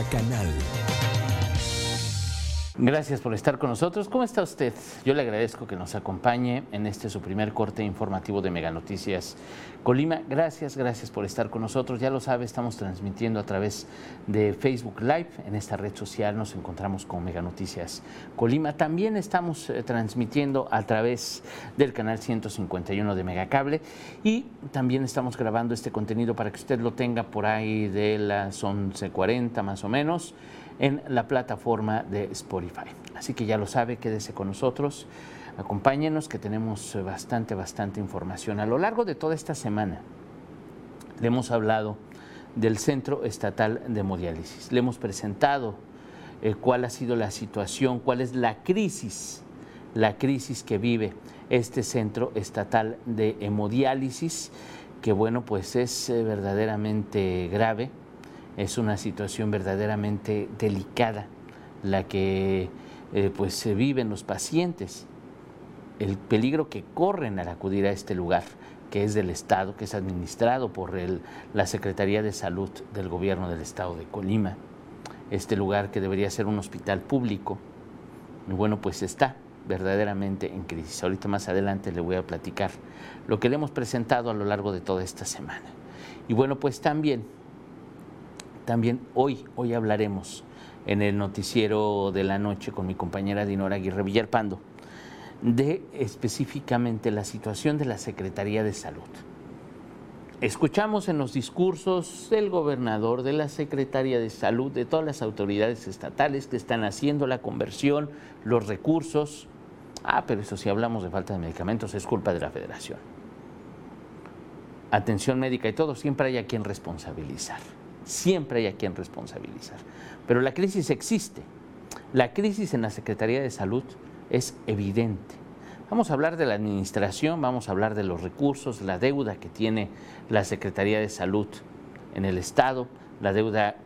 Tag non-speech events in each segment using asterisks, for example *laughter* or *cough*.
Canal. Gracias por estar con nosotros. ¿Cómo está usted? Yo le agradezco que nos acompañe en este su primer corte informativo de Mega Noticias Colima. Gracias, gracias por estar con nosotros. Ya lo sabe, estamos transmitiendo a través de Facebook Live. En esta red social nos encontramos con Mega Noticias Colima. También estamos eh, transmitiendo a través del canal 151 de Megacable y también estamos grabando este contenido para que usted lo tenga por ahí de las 11:40 más o menos en la plataforma de Spotify. Así que ya lo sabe, quédese con nosotros, acompáñenos que tenemos bastante, bastante información. A lo largo de toda esta semana le hemos hablado del Centro Estatal de Hemodiálisis. Le hemos presentado eh, cuál ha sido la situación, cuál es la crisis, la crisis que vive este Centro Estatal de Hemodiálisis, que bueno, pues es eh, verdaderamente grave es una situación verdaderamente delicada la que eh, pues se viven los pacientes, el peligro que corren al acudir a este lugar que es del Estado, que es administrado por la Secretaría de Salud del Gobierno del Estado de Colima, este lugar que debería ser un hospital público, bueno, pues está verdaderamente en crisis. Ahorita más adelante le voy a platicar lo que le hemos presentado a lo largo de toda esta semana. Y bueno, pues también también hoy, hoy hablaremos en el noticiero de la noche con mi compañera Dinora Aguirre Villalpando de específicamente la situación de la Secretaría de Salud. Escuchamos en los discursos del gobernador, de la Secretaría de Salud, de todas las autoridades estatales que están haciendo la conversión, los recursos. Ah, pero eso si hablamos de falta de medicamentos es culpa de la federación. Atención médica y todo, siempre hay a quien responsabilizar. Siempre hay a quien responsabilizar. Pero la crisis existe. La crisis en la Secretaría de Salud es evidente. Vamos a hablar de la administración, vamos a hablar de los recursos, la deuda que tiene la Secretaría de Salud en el Estado, la deuda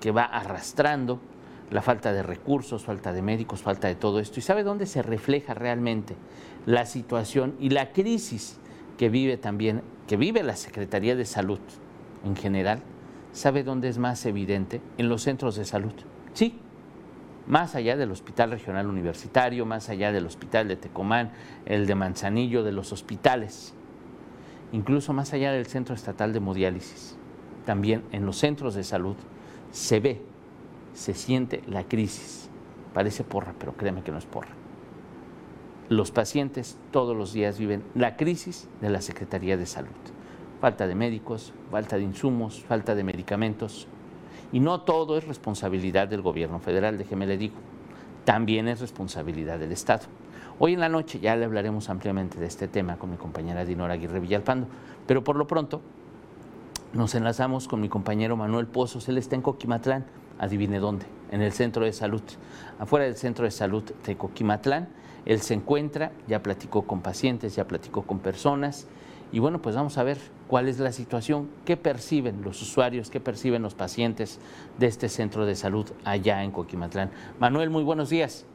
que va arrastrando, la falta de recursos, falta de médicos, falta de todo esto. ¿Y sabe dónde se refleja realmente la situación y la crisis que vive también, que vive la Secretaría de Salud en general? ¿Sabe dónde es más evidente? En los centros de salud. Sí, más allá del Hospital Regional Universitario, más allá del Hospital de Tecomán, el de Manzanillo, de los hospitales, incluso más allá del Centro Estatal de Hemodiálisis. También en los centros de salud se ve, se siente la crisis. Parece porra, pero créeme que no es porra. Los pacientes todos los días viven la crisis de la Secretaría de Salud falta de médicos, falta de insumos, falta de medicamentos. Y no todo es responsabilidad del gobierno federal, déjeme le digo, también es responsabilidad del Estado. Hoy en la noche ya le hablaremos ampliamente de este tema con mi compañera Dinora Aguirre Villalpando, pero por lo pronto nos enlazamos con mi compañero Manuel Pozos, él está en Coquimatlán, adivine dónde, en el centro de salud, afuera del centro de salud de Coquimatlán. Él se encuentra, ya platicó con pacientes, ya platicó con personas y bueno, pues vamos a ver cuál es la situación, qué perciben los usuarios, qué perciben los pacientes de este centro de salud allá en Coquimatlán. Manuel, muy buenos días.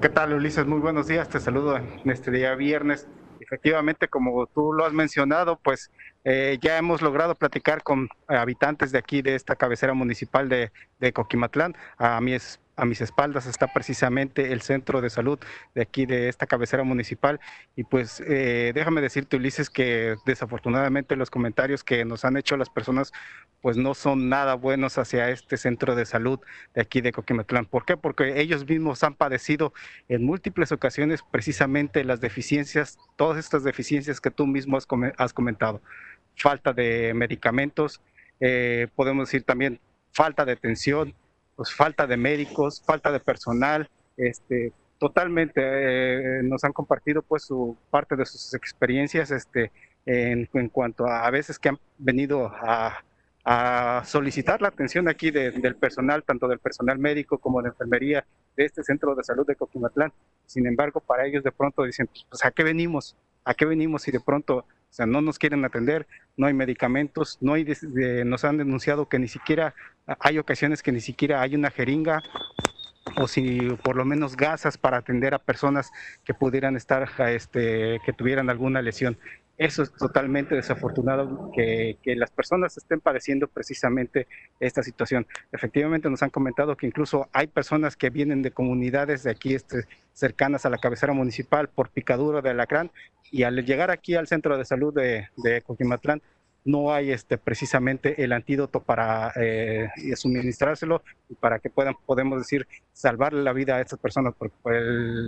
¿Qué tal, Ulises? Muy buenos días. Te saludo en este día viernes. Efectivamente, como tú lo has mencionado, pues eh, ya hemos logrado platicar con habitantes de aquí, de esta cabecera municipal de, de Coquimatlán. A mí es a mis espaldas está precisamente el centro de salud de aquí de esta cabecera municipal y pues eh, déjame decirte Ulises que desafortunadamente los comentarios que nos han hecho las personas pues no son nada buenos hacia este centro de salud de aquí de Coquimatlán. ¿Por qué? Porque ellos mismos han padecido en múltiples ocasiones precisamente las deficiencias, todas estas deficiencias que tú mismo has, comentado. Falta de medicamentos, eh, podemos decir también falta de atención, pues falta de médicos, falta de personal, este, totalmente eh, nos han compartido pues su parte de sus experiencias este, en, cuanto a, a veces que han venido a, solicitar la atención aquí del personal, tanto del personal médico como de enfermería de este centro de salud de Coquimatlán. Sin embargo, para ellos de pronto dicen, pues ¿a qué venimos? ¿A qué venimos? Y de pronto o sea, no nos quieren atender, no hay medicamentos, no hay, nos han denunciado que ni siquiera, hay ocasiones que ni siquiera hay una jeringa o si por lo menos gasas para atender a personas que pudieran estar, este, que tuvieran alguna lesión. Eso es totalmente desafortunado que, las personas estén padeciendo precisamente esta situación. Efectivamente nos han comentado que incluso hay personas que vienen de comunidades de aquí este, cercanas a la cabecera municipal por picadura de alacrán y al llegar aquí al centro de salud de, de Coquimatlán no hay este, precisamente el antídoto para eh, suministrárselo y para que puedan, podemos decir, salvarle la vida a estas personas, porque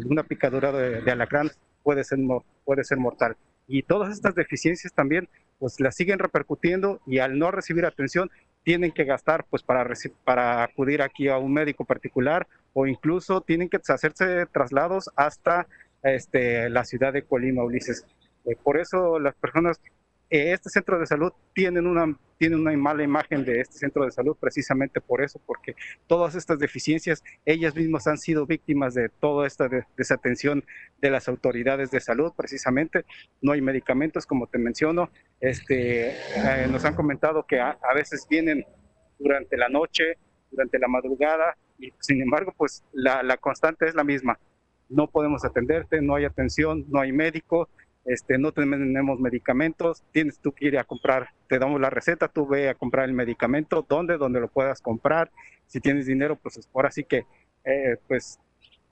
una picadura de, alacrán puede ser, puede ser mortal. Y todas estas deficiencias también, pues las siguen repercutiendo y al no recibir atención, tienen que gastar pues para, para acudir aquí a un médico particular o incluso tienen que hacerse traslados hasta este, la ciudad de Colima, Ulises. Eh, por eso las personas este centro de salud tiene una, tiene una mala imagen de este centro de salud precisamente por eso, porque todas estas deficiencias, ellas mismas han sido víctimas de toda esta desatención de las autoridades de salud precisamente. No hay medicamentos, como te menciono. Este, eh, nos han comentado que a, veces vienen durante la noche, durante la madrugada, y sin embargo, pues la constante es la misma. No podemos atenderte, no hay atención, no hay médico, este, no tenemos medicamentos, tienes tú que ir a comprar, te damos la receta, tú ve a comprar el medicamento, ¿dónde? Donde lo puedas comprar. Si tienes dinero, pues ahora sí que, eh, pues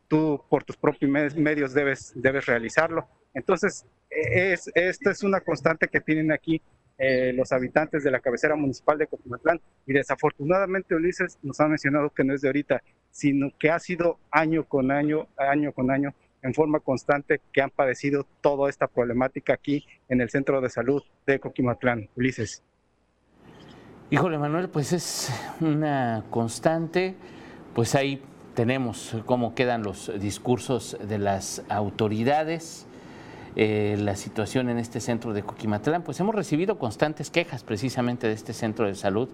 tú por tus propios medios debes, debes realizarlo. Entonces, e-, es, esta es una constante que tienen aquí eh, los habitantes de la cabecera municipal de Cotimatlán y desafortunadamente Ulises nos ha mencionado que no es de ahorita, sino que ha sido año con año, año con año, en forma constante que han padecido toda esta problemática aquí en el centro de salud de Coquimatlán. Ulises. Híjole, Manuel, pues es una constante, pues ahí tenemos cómo quedan los discursos de las autoridades. Eh, la situación en este centro de Coquimatlán, pues hemos recibido constantes quejas precisamente de este centro de salud.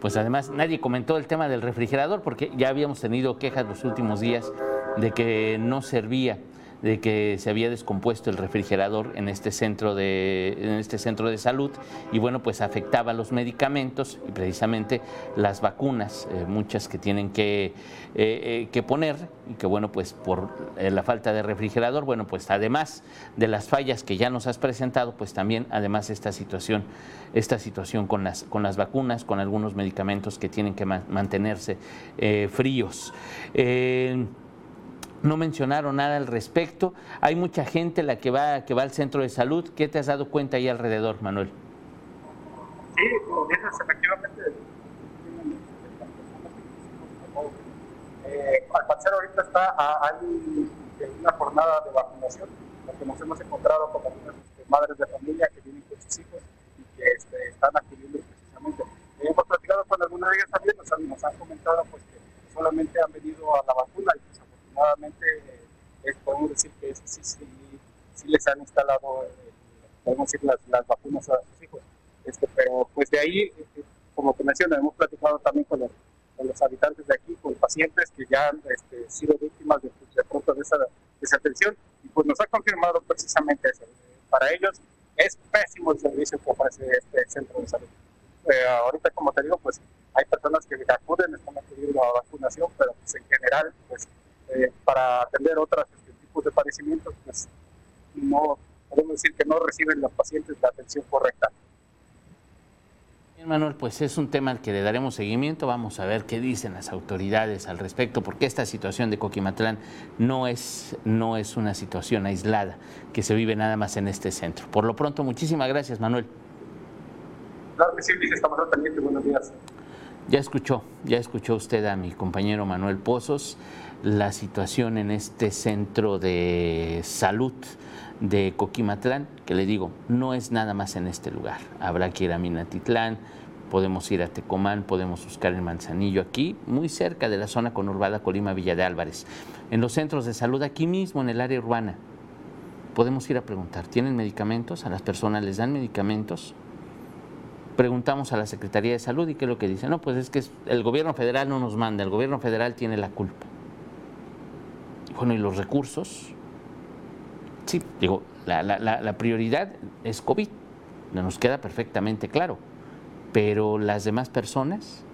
Pues además nadie comentó el tema del refrigerador porque ya habíamos tenido quejas los últimos días de que no servía de que se había descompuesto el refrigerador en este centro de, en este centro de salud y bueno, pues afectaba los medicamentos y precisamente las vacunas, eh, muchas que tienen que, eh, eh, que, poner y que bueno, pues por la falta de refrigerador, bueno, pues además de las fallas que ya nos has presentado, pues también además esta situación, esta situación con las, con las vacunas, con algunos medicamentos que tienen que mantenerse fríos no mencionaron nada al respecto. Hay mucha gente la que va, que va al centro de salud. ¿Qué te has dado cuenta ahí alrededor, Manuel? Sí, como dices, efectivamente. Eh, al parecer ahorita está hay una jornada de vacunación, porque nos hemos encontrado con algunas este, madres de familia que vienen con sus hijos y que este, están acudiendo precisamente. hemos platicado con algunas de ellas también, nos han, nos han comentado pues, que solamente han venido a la vacuna y afortunadamente eh, podemos decir que sí, sí, sí, les han instalado, eh, podemos decir, las, las, vacunas a sus hijos. Este, pero pues de ahí, eh, como te menciono, hemos platicado también con los, con los, habitantes de aquí, con pacientes que ya han este, sido víctimas de, de pronto de esa desatención y pues nos ha confirmado precisamente eso. Para ellos es pésimo el servicio que ofrece este centro de salud. ahorita, como te digo, pues hay personas que acuden, están acudiendo a vacunación, pero pues en general, pues eh, para atender otros este, tipos de padecimientos, pues no podemos decir que no reciben los pacientes la atención correcta. Bien, Manuel, pues es un tema al que le daremos seguimiento. Vamos a ver qué dicen las autoridades al respecto, porque esta situación de Coquimatlán no es, no es una situación aislada que se vive nada más en este centro. Por lo pronto, muchísimas gracias, Manuel. Claro que sí, estamos al Buenos días. Ya escuchó, ya escuchó usted a mi compañero Manuel Pozos la situación en este centro de salud de Coquimatlán, que le digo, no es nada más en este lugar. Habrá que ir a Minatitlán, podemos ir a Tecomán, podemos buscar el Manzanillo aquí, muy cerca de la zona conurbada Colima Villa de Álvarez. En los centros de salud, aquí mismo en el área urbana, podemos ir a preguntar, ¿tienen medicamentos? ¿A las personas les dan medicamentos? Preguntamos a la Secretaría de Salud y qué es lo que dice. No, pues es que el gobierno federal no nos manda, el gobierno federal tiene la culpa. Bueno, ¿y los recursos? Sí, digo, la, prioridad es COVID, nos queda perfectamente claro, pero las demás personas,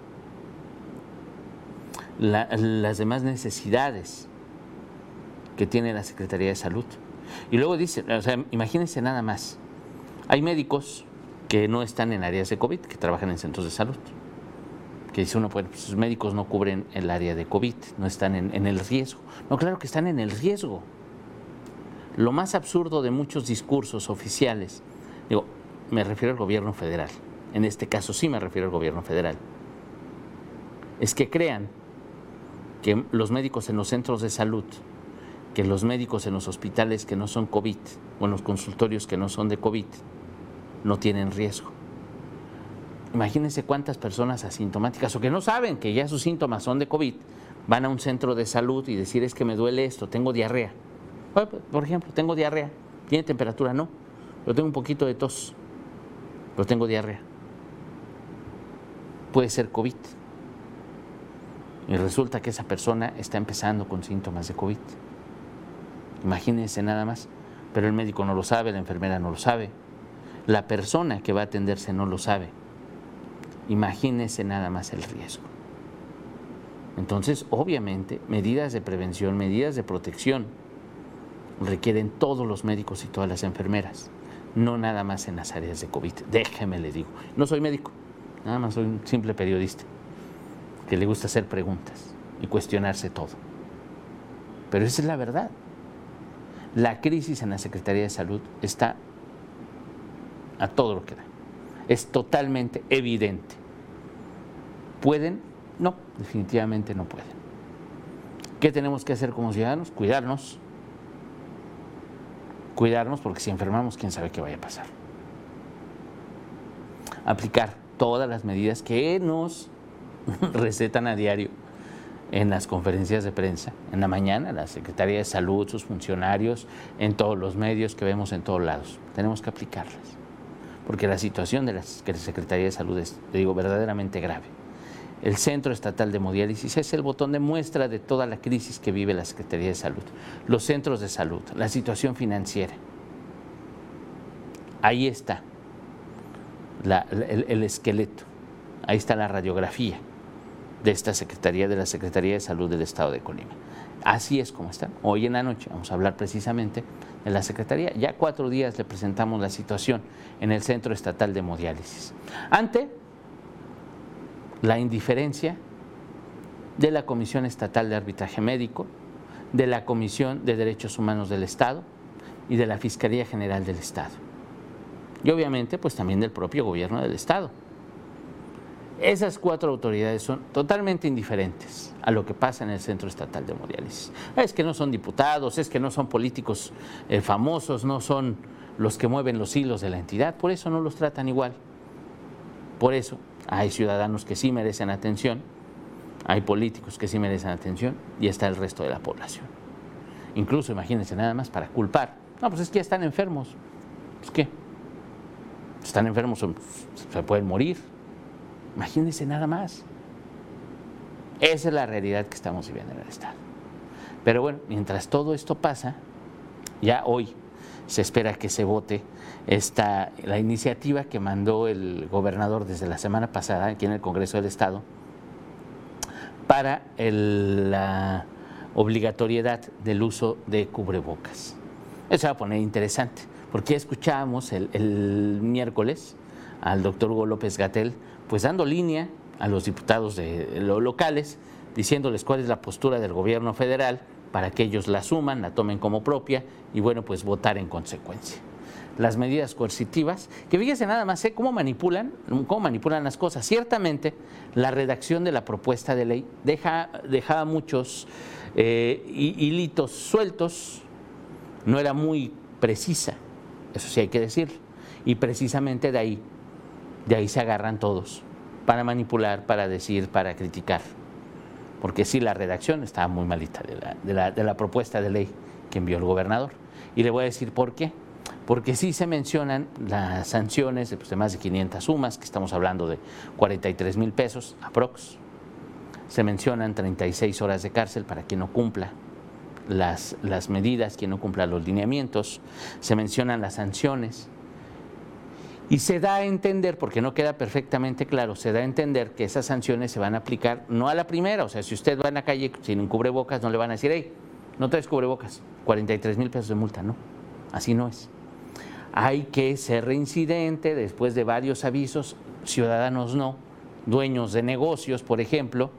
las demás necesidades que tiene la Secretaría de Salud. Y luego dice, o sea, imagínense nada más, Hay médicos que no están en áreas de COVID, que trabajan en centros de salud. Que dice uno, bueno, pues los médicos no cubren el área de COVID, no están en, en el riesgo. No, claro que están en el riesgo. Lo más absurdo de muchos discursos oficiales, digo, me refiero al gobierno federal, en este caso sí me refiero al gobierno federal, es que crean que los médicos en los centros de salud, que los médicos en los hospitales que no son COVID o en los consultorios que no son de COVID, no tienen riesgo. Imagínense cuántas personas asintomáticas o que no saben que ya sus síntomas son de COVID, van a un centro de salud y decir es que me duele esto, tengo diarrea. Por ejemplo, tengo diarrea, tiene temperatura, no, pero tengo un poquito de tos, pero tengo diarrea. Puede ser COVID. Y resulta que esa persona está empezando con síntomas de COVID. Imagínense nada más, pero el médico no lo sabe, la enfermera no lo sabe, la persona que va a atenderse no lo sabe. Imagínese nada más el riesgo. Entonces, obviamente, medidas de prevención, medidas de protección requieren todos los médicos y todas las enfermeras, no nada más en las áreas de COVID. Déjeme le digo, no soy médico, nada más soy un simple periodista que le gusta hacer preguntas y cuestionarse todo. Pero esa es la verdad. La crisis en la Secretaría de Salud está a todo lo que da. Es totalmente evidente. ¿Pueden? No, definitivamente no pueden. ¿Qué tenemos que hacer como ciudadanos? Cuidarnos. Cuidarnos porque si enfermamos, quién sabe qué vaya a pasar. Aplicar todas las medidas que nos *laughs* recetan a diario en las conferencias de prensa, en la mañana, la Secretaría de Salud, sus funcionarios, en todos los medios que vemos en todos lados. Tenemos que aplicarlas porque la situación de la Secretaría de Salud es, digo, verdaderamente grave. El Centro Estatal de Hemodiálisis es el botón de muestra de toda la crisis que vive la Secretaría de Salud. Los centros de salud, la situación financiera. Ahí está el esqueleto, ahí está la radiografía de esta Secretaría, de la Secretaría de Salud del Estado de Colima. Así es como está. Hoy en la noche vamos a hablar precisamente de la Secretaría. Ya cuatro días le presentamos la situación en el Centro Estatal de Hemodiálisis. Ante la indiferencia de la Comisión Estatal de Arbitraje Médico, de la Comisión de Derechos Humanos del Estado y de la Fiscalía General del Estado. Y obviamente, pues también del propio gobierno del Estado. Esas cuatro autoridades son totalmente indiferentes a lo que pasa en el Centro Estatal de Hemodiálisis. Es que no son diputados, es que no son políticos eh, famosos, no son los que mueven los hilos de la entidad, por eso no los tratan igual. Por eso hay ciudadanos que sí merecen atención, hay políticos que sí merecen atención y está el resto de la población. Incluso, imagínense nada más para culpar. No, pues es que ya están enfermos. Pues qué. Están enfermos, se pueden morir Imagínense nada más. Esa es la realidad que estamos viviendo en el Estado. Pero bueno, mientras todo esto pasa, ya hoy se espera que se vote esta, la iniciativa que mandó el gobernador desde la semana pasada aquí en el Congreso del Estado para la obligatoriedad del uso de cubrebocas. Eso va a poner interesante, porque ya escuchábamos el, el miércoles al doctor Hugo López Gatel pues dando línea a los diputados de los locales, diciéndoles cuál es la postura del gobierno federal para que ellos la asuman, la tomen como propia y bueno, pues votar en consecuencia. Las medidas coercitivas, que fíjense nada más ¿eh? cómo manipulan, cómo manipulan las cosas. Ciertamente, la redacción de la propuesta de ley deja, dejaba muchos eh, hilitos sueltos, no era muy precisa, eso sí hay que decir, y precisamente de ahí de ahí se agarran todos para manipular, para decir, para criticar. Porque sí, la redacción estaba muy malita de la, propuesta de ley que envió el gobernador. Y le voy a decir por qué. Porque sí se mencionan las sanciones de, pues, de más de 500 sumas, que estamos hablando de 43 mil pesos, aprox. Se mencionan 36 horas de cárcel para quien no cumpla las, las medidas, quien no cumpla los lineamientos. Se mencionan las sanciones y se da a entender, porque no queda perfectamente claro, se da a entender que esas sanciones se van a aplicar no a la primera, o sea, si usted va en la calle sin un cubrebocas, no le van a decir, hey, no traes cubrebocas, 43 mil pesos de multa, no, así no es. hay que ser reincidente después de varios avisos, ciudadanos no, dueños de negocios, por ejemplo,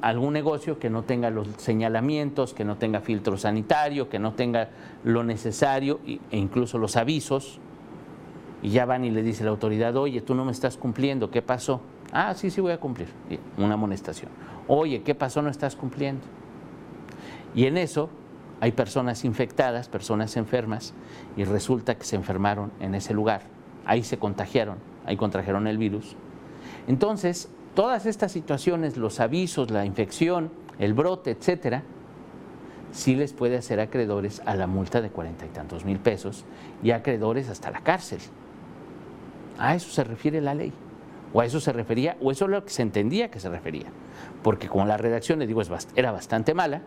algún negocio que no tenga los señalamientos, que no tenga filtro sanitario, que no tenga lo necesario e incluso los avisos, y ya van y le dice la autoridad, oye, tú no me estás cumpliendo, ¿qué pasó? Ah, sí, sí voy a cumplir, una amonestación. Oye, ¿qué pasó? No estás cumpliendo. Y en eso hay personas infectadas, personas enfermas, y resulta que se enfermaron en ese lugar. Ahí se contagiaron, ahí contrajeron el virus. Entonces, todas estas situaciones, los avisos, la infección, el brote, etcétera, sí les puede hacer acreedores a la multa de cuarenta y tantos mil pesos y acreedores hasta la cárcel. A eso se refiere la ley. O a eso se refería, o eso es lo que se entendía que se refería. Porque como la redacción, le digo, era bastante mala,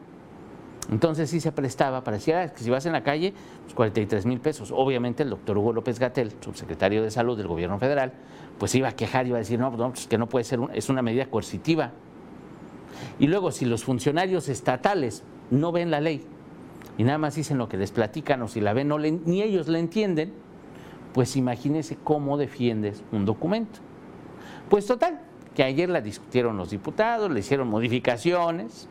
entonces sí se prestaba para decir ah, que si vas en la calle, pues 43 mil pesos. Obviamente el doctor Hugo López Gatel, subsecretario de Salud del Gobierno Federal, pues iba a quejar, iba a decir, no, no pues que no puede ser, es una medida coercitiva. Y luego, si los funcionarios estatales no ven la ley y nada más dicen lo que les platican o si la ven no ni ellos la entienden, pues imagínense cómo defiendes un documento. Pues total, que ayer la discutieron los diputados, le hicieron modificaciones,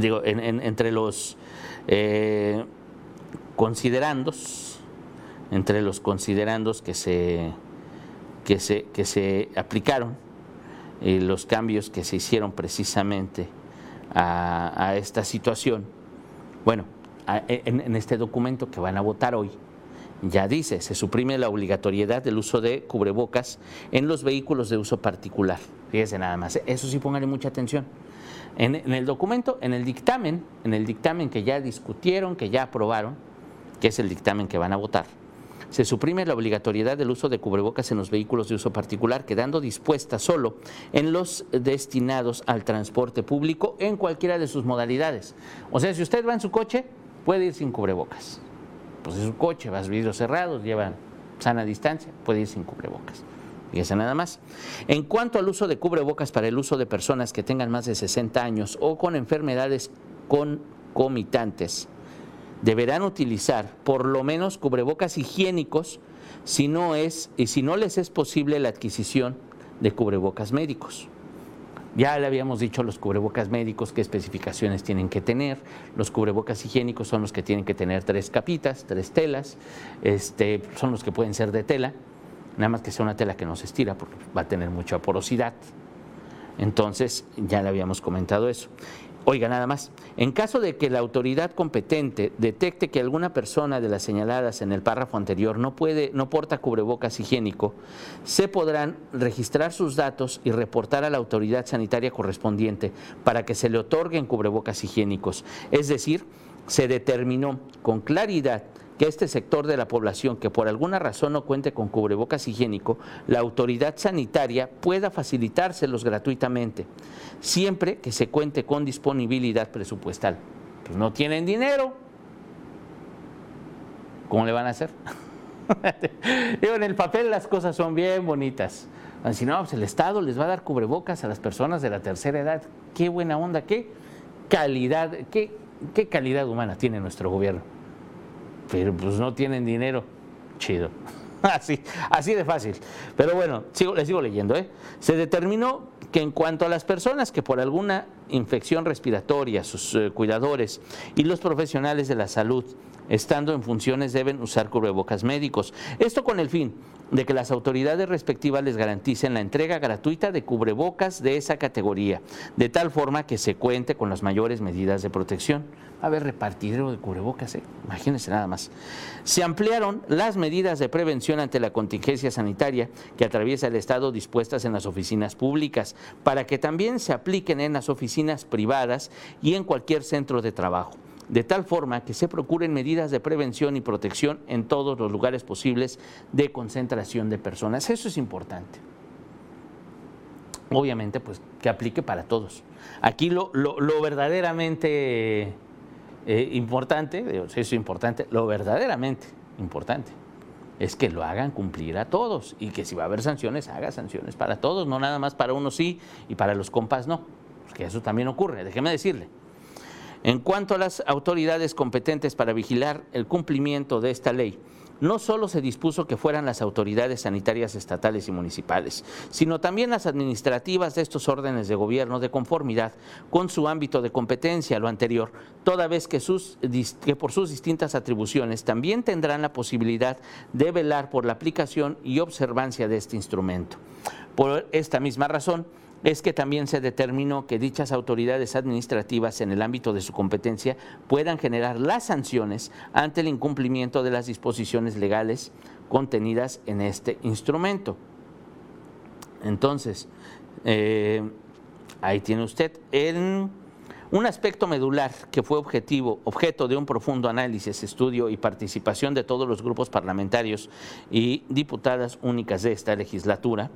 digo, entre los eh, considerandos, entre los considerandos que se, que se, que se aplicaron, y los cambios que se hicieron precisamente a, esta situación. Bueno, en, este documento que van a votar hoy, ya dice, se suprime la obligatoriedad del uso de cubrebocas en los vehículos de uso particular. Fíjese nada más, eso sí pónganle mucha atención. En, en, el documento, en el dictamen, en el dictamen que ya discutieron, que ya aprobaron, que es el dictamen que van a votar, se suprime la obligatoriedad del uso de cubrebocas en los vehículos de uso particular, quedando dispuesta solo en los destinados al transporte público en cualquiera de sus modalidades. O sea, si usted va en su coche, puede ir sin cubrebocas. Pues es su coche, vas vidrios cerrados, llevan sana distancia, puede ir sin cubrebocas. Fíjese nada más. En cuanto al uso de cubrebocas para el uso de personas que tengan más de 60 años o con enfermedades concomitantes, deberán utilizar por lo menos cubrebocas higiénicos si no es y si no les es posible la adquisición de cubrebocas médicos. Ya le habíamos dicho los cubrebocas médicos qué especificaciones tienen que tener. Los cubrebocas higiénicos son los que tienen que tener tres capitas, tres telas. Este, son los que pueden ser de tela, nada más que sea una tela que no se estira porque va a tener mucha porosidad. Entonces, ya le habíamos comentado eso. Oiga, nada más. En caso de que la autoridad competente detecte que alguna persona de las señaladas en el párrafo anterior no puede, no porta cubrebocas higiénico, se podrán registrar sus datos y reportar a la autoridad sanitaria correspondiente para que se le otorguen cubrebocas higiénicos. Es decir, se determinó con claridad que este sector de la población que por alguna razón no cuente con cubrebocas higiénico, la autoridad sanitaria pueda facilitárselos gratuitamente, siempre que se cuente con disponibilidad presupuestal. Pues no tienen dinero. ¿Cómo le van a hacer? *laughs* en el papel las cosas son bien bonitas. Si no, pues el Estado les va a dar cubrebocas a las personas de la tercera edad. Qué buena onda, qué calidad, qué, qué calidad humana tiene nuestro gobierno pero pues no tienen dinero. Chido. *laughs* Así, así de fácil. Pero bueno, sigo, les sigo leyendo. ¿eh? Se determinó que en cuanto a las personas que por alguna infección respiratoria, sus eh, cuidadores y los profesionales de la salud, estando en funciones, deben usar cubrebocas médicos. Esto con el fin de que las autoridades respectivas les garanticen la entrega gratuita de cubrebocas de esa categoría, de tal forma que se cuente con las mayores medidas de protección a haber repartidero de cubrebocas, ¿eh? imagínense nada más. Se ampliaron las medidas de prevención ante la contingencia sanitaria que atraviesa el Estado dispuestas en las oficinas públicas, para que también se apliquen en las oficinas privadas y en cualquier centro de trabajo de tal forma que se procuren medidas de prevención y protección en todos los lugares posibles de concentración de personas. Eso es importante. Obviamente, pues que aplique para todos. Aquí lo, verdaderamente eh, importante, es importante, lo verdaderamente importante es que lo hagan cumplir a todos y que si va a haber sanciones, haga sanciones para todos, no nada más para unos sí y para los compas no, porque eso también ocurre, déjeme decirle. En cuanto a las autoridades competentes para vigilar el cumplimiento de esta ley, no solo se dispuso que fueran las autoridades sanitarias estatales y municipales, sino también las administrativas de estos órdenes de gobierno de conformidad con su ámbito de competencia, lo anterior, toda vez que, sus, que por sus distintas atribuciones también tendrán la posibilidad de velar por la aplicación y observancia de este instrumento. Por esta misma razón, es que también se determinó que dichas autoridades administrativas en el ámbito de su competencia puedan generar las sanciones ante el incumplimiento de las disposiciones legales contenidas en este instrumento. Entonces, eh, ahí tiene usted. Un aspecto medular que fue objetivo, objeto de un profundo análisis, estudio y participación de todos los grupos parlamentarios y diputadas únicas de esta legislatura,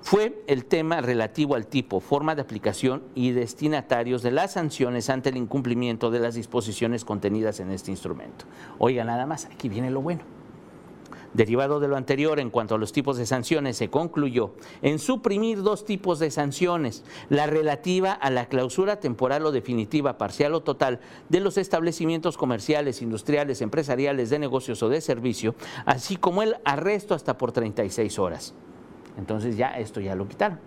fue el tema relativo al tipo, forma de aplicación y destinatarios de las sanciones ante el incumplimiento de las disposiciones contenidas en este instrumento. Oiga, nada más, aquí viene lo bueno. Derivado de lo anterior, en cuanto a los tipos de sanciones, se concluyó en suprimir dos tipos de sanciones, la relativa a la clausura temporal o definitiva, parcial o total, de los establecimientos comerciales, industriales, empresariales, de negocios o de servicio, así como el arresto hasta por 36 horas. Entonces ya esto ya lo quitaron.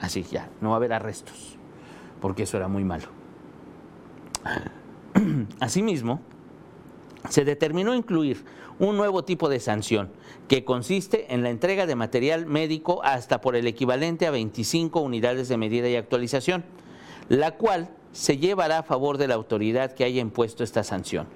Así ya, no va a haber arrestos, porque eso era muy malo. *clears throat* Asimismo, se determinó incluir un nuevo tipo de sanción que consiste en la entrega de material médico hasta por el equivalente a 25 unidades de medida y actualización, la cual se llevará a favor de la autoridad que haya impuesto esta sanción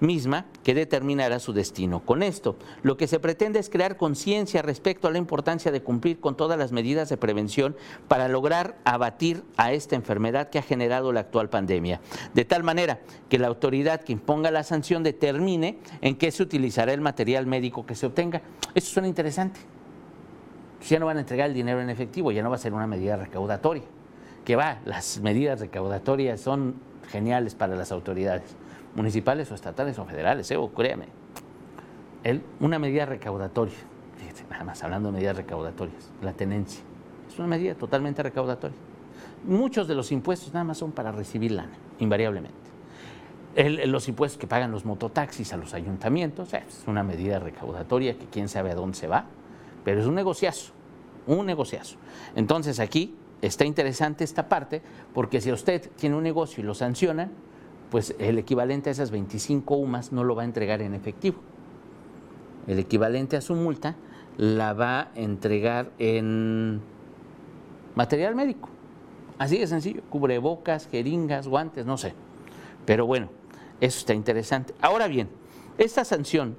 misma que determinará su destino. Con esto, lo que se pretende es crear conciencia respecto a la importancia de cumplir con todas las medidas de prevención para lograr abatir a esta enfermedad que ha generado la actual pandemia, de tal manera que la autoridad que imponga la sanción determine en qué se utilizará el material médico que se obtenga. Esto suena interesante. Ya no van a entregar el dinero en efectivo, ya no va a ser una medida recaudatoria. Que va, las medidas recaudatorias son geniales para las autoridades municipales o estatales o federales, ¿eh? créame. una medida recaudatoria, nada más hablando de medidas recaudatorias, la tenencia, es una medida totalmente recaudatoria. Muchos de los impuestos nada más son para recibir lana, invariablemente. los impuestos que pagan los mototaxis a los ayuntamientos, eh, es una medida recaudatoria que quién sabe a dónde se va, pero es un negociazo, un negociazo. Entonces aquí está interesante esta parte, porque si usted tiene un negocio y lo sancionan, pues el equivalente a esas 25 UMAS no lo va a entregar en efectivo. El equivalente a su multa la va a entregar en material médico. Así de sencillo, cubrebocas, jeringas, guantes, no sé. Pero bueno, eso está interesante. Ahora bien, esta sanción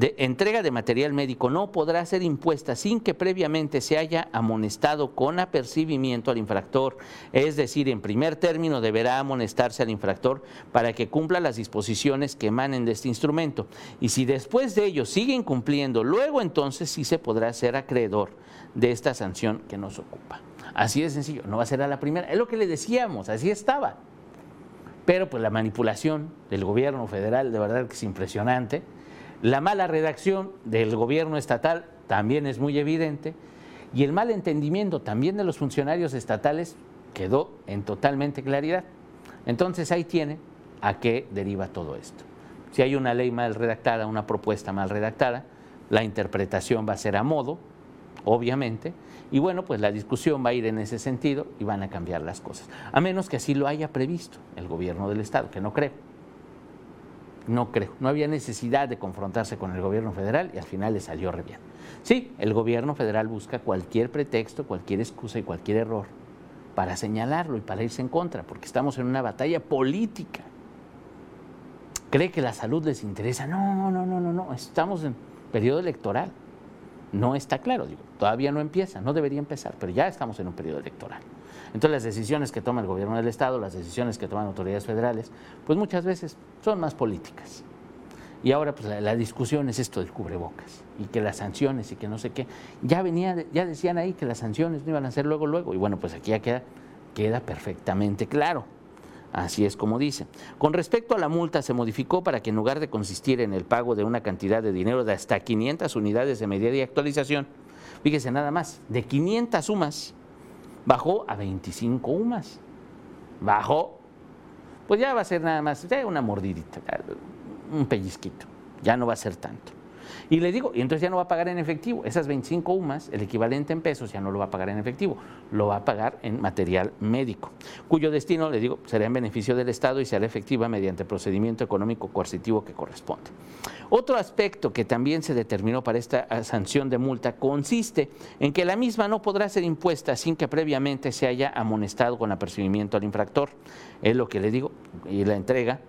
de entrega de material médico no podrá ser impuesta sin que previamente se haya amonestado con apercibimiento al infractor. Es decir, en primer término deberá amonestarse al infractor para que cumpla las disposiciones que emanen de este instrumento. Y si después de ello sigue incumpliendo, luego entonces sí se podrá ser acreedor de esta sanción que nos ocupa. Así de sencillo, no va a ser a la primera. Es lo que le decíamos, así estaba. Pero pues la manipulación del gobierno federal de verdad que es impresionante la mala redacción del gobierno estatal también es muy evidente y el mal entendimiento también de los funcionarios estatales quedó en totalmente claridad. Entonces ahí tiene a qué deriva todo esto. Si hay una ley mal redactada, una propuesta mal redactada, la interpretación va a ser a modo, obviamente, y bueno, pues la discusión va a ir en ese sentido y van a cambiar las cosas, a menos que así lo haya previsto el gobierno del Estado, que no creo. No creo. No había necesidad de confrontarse con el gobierno federal y al final le salió re bien. Sí, el gobierno federal busca cualquier pretexto, cualquier excusa y cualquier error para señalarlo y para irse en contra, porque estamos en una batalla política. ¿Cree que la salud les interesa? No, no, no, no, no. Estamos en periodo electoral. No está claro, digo, todavía no empieza, no debería empezar, pero ya estamos en un periodo electoral. Entonces las decisiones que toma el gobierno del Estado, las decisiones que toman autoridades federales, pues muchas veces son más políticas. Y ahora pues la, discusión es esto del cubrebocas y que las sanciones y que no sé qué. Ya venía, ya decían ahí que las sanciones no iban a ser luego, luego. Y bueno, pues aquí ya queda, queda perfectamente claro. Así es como dice. Con respecto a la multa, se modificó para que en lugar de consistir en el pago de una cantidad de dinero de hasta 500 unidades de medida y actualización, fíjese nada más, de 500 sumas, bajó a 25 UMAS. Bajó. Pues ya va a ser nada más una mordidita, un pellizquito. Ya no va a ser tanto. Y le digo, y entonces ya no va a pagar en efectivo. Esas 25 UMAS, el equivalente en pesos, ya no lo va a pagar en efectivo, lo va a pagar en material médico, cuyo destino, le digo, será en beneficio del Estado y será efectiva mediante procedimiento económico coercitivo que corresponde. Otro aspecto que también se determinó para esta ah, sanción de multa consiste en que la misma no podrá ser impuesta sin que previamente se haya amonestado con apercibimiento al infractor. Es lo que le digo, y la entrega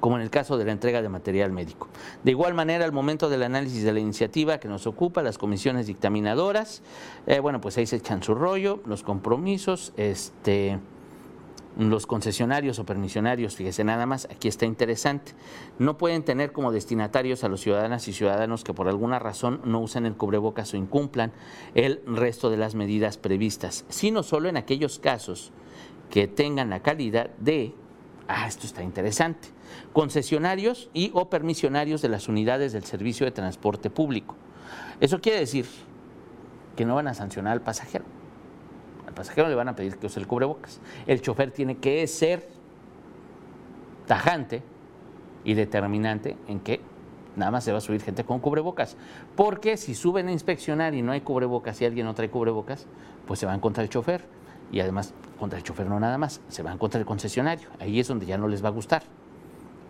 como en el caso de la entrega de material médico. De igual manera, al momento del análisis de la iniciativa que nos ocupa, las comisiones dictaminadoras, eh, bueno, pues ahí se echan su rollo, los compromisos, este, los concesionarios o permisionarios, fíjese nada más, aquí está interesante, no pueden tener como destinatarios a los ciudadanas y ciudadanos que por alguna razón no usen el cubrebocas o incumplan el resto de las medidas previstas, sino solo en aquellos casos que tengan la calidad de, ah, esto está interesante, concesionarios y o permisionarios de las unidades del servicio de transporte público. Eso quiere decir que no van a sancionar al pasajero. Al pasajero le van a pedir que use el cubrebocas. El chofer tiene que ser tajante y determinante en que nada más se va a subir gente con cubrebocas. Porque si suben a inspeccionar y no hay cubrebocas y alguien no trae cubrebocas, pues se van contra el chofer. Y además, contra el chofer no nada más, se van contra el concesionario. Ahí es donde ya no les va a gustar.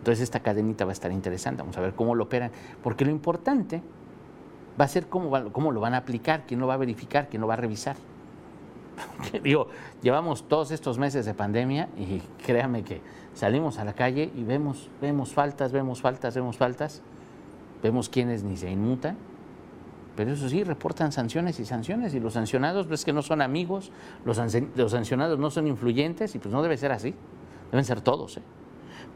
Entonces esta cadenita va a estar interesante, vamos a ver cómo lo operan, porque lo importante va a ser cómo, cómo lo van a aplicar, quién lo va a verificar, quién lo va a revisar. *laughs* Digo, llevamos todos estos meses de pandemia y créame que salimos a la calle y vemos, vemos faltas, vemos faltas, vemos faltas, vemos quienes ni se inmutan, pero eso sí, reportan sanciones y sanciones y los sancionados ves que no son amigos, los, los sancionados no son influyentes y pues no debe ser así, deben ser todos. ¿eh?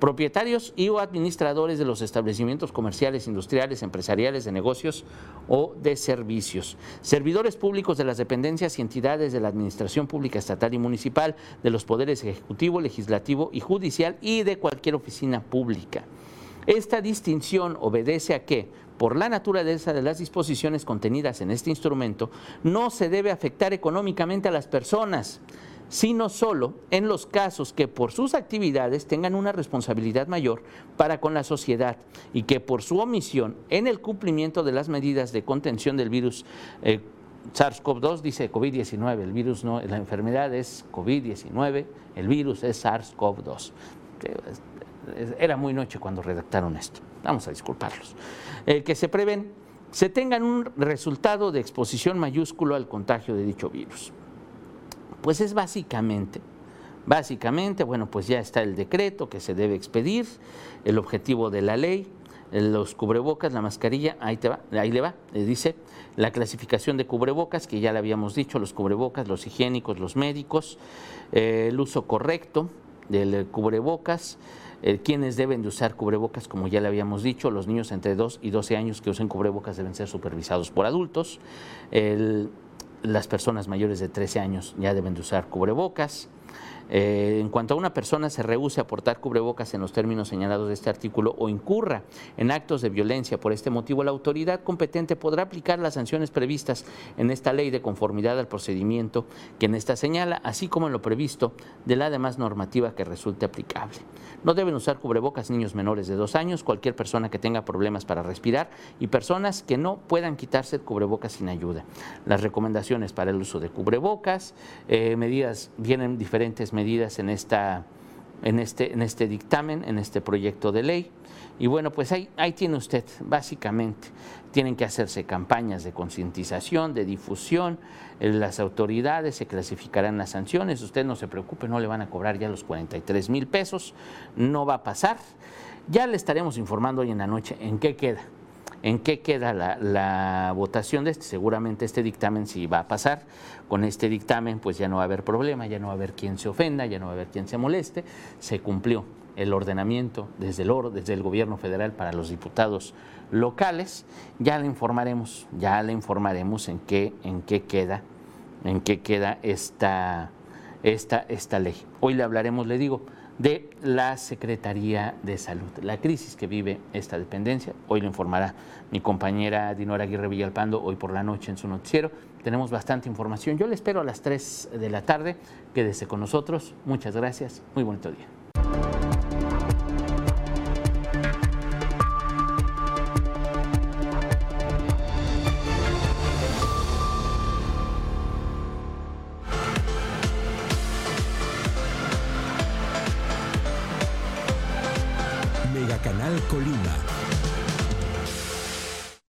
Propietarios y o administradores de los establecimientos comerciales, industriales, empresariales, de negocios o de servicios, servidores públicos de las dependencias y entidades de la Administración Pública Estatal y Municipal, de los poderes ejecutivo, legislativo y judicial y de cualquier oficina pública. Esta distinción obedece a que, por la naturaleza de las disposiciones contenidas en este instrumento, no se debe afectar económicamente a las personas, sino solo en los casos que por sus actividades tengan una responsabilidad mayor para con la sociedad y que por su omisión en el cumplimiento de las medidas de contención del virus eh, SARS-CoV-2 dice COVID-19, el virus no, la enfermedad es COVID-19, el virus es SARS-CoV-2. Era muy noche cuando redactaron esto. Vamos a disculparlos. El que se prevén se tengan un resultado de exposición mayúsculo al contagio de dicho virus. Pues es básicamente, básicamente, bueno, pues ya está el decreto que se debe expedir, el objetivo de la ley, los cubrebocas, la mascarilla, ahí, te va, ahí le va, le dice la clasificación de cubrebocas, que ya le habíamos dicho, los cubrebocas, los higiénicos, los médicos, eh, el uso correcto del cubrebocas, eh, quienes deben de usar cubrebocas, como ya le habíamos dicho, los niños entre 2 y 12 años que usen cubrebocas deben ser supervisados por adultos, el las personas mayores de 13 años ya deben de usar cubrebocas. Eh, en cuanto a una persona se rehúse a portar cubrebocas en los términos señalados de este artículo o incurra en actos de violencia por este motivo, la autoridad competente podrá aplicar las sanciones previstas en esta ley de conformidad al procedimiento que en esta señala, así como en lo previsto de la demás normativa que resulte aplicable. No deben usar cubrebocas niños menores de dos años, cualquier persona que tenga problemas para respirar y personas que no puedan quitarse el cubrebocas sin ayuda. Las recomendaciones para el uso de cubrebocas, eh, medidas, vienen diferentes medidas en, esta, en, este, en este dictamen, en este proyecto de ley. Y bueno, pues ahí, ahí tiene usted, básicamente, tienen que hacerse campañas de concientización, de difusión, eh, las autoridades se clasificarán las sanciones, usted no se preocupe, no le van a cobrar ya los 43 mil pesos, no va a pasar. Ya le estaremos informando hoy en la noche en qué queda en qué queda la, votación de este. Seguramente este dictamen sí va a pasar. Con este dictamen pues ya no va a haber problema, ya no va a haber quien se ofenda, ya no va a haber quien se moleste. Se cumplió el ordenamiento desde el, desde el gobierno federal para los diputados locales. Ya le informaremos, ya le informaremos en qué, en qué queda, en qué queda esta, esta, esta ley. Hoy le hablaremos, le digo, de la Secretaría de Salud. La crisis que vive esta dependencia, hoy lo informará mi compañera Dinora Aguirre Villalpando, hoy por la noche en su noticiero. Tenemos bastante información. Yo le espero a las 3 de la tarde. Quédese con nosotros. Muchas gracias. Muy bonito día.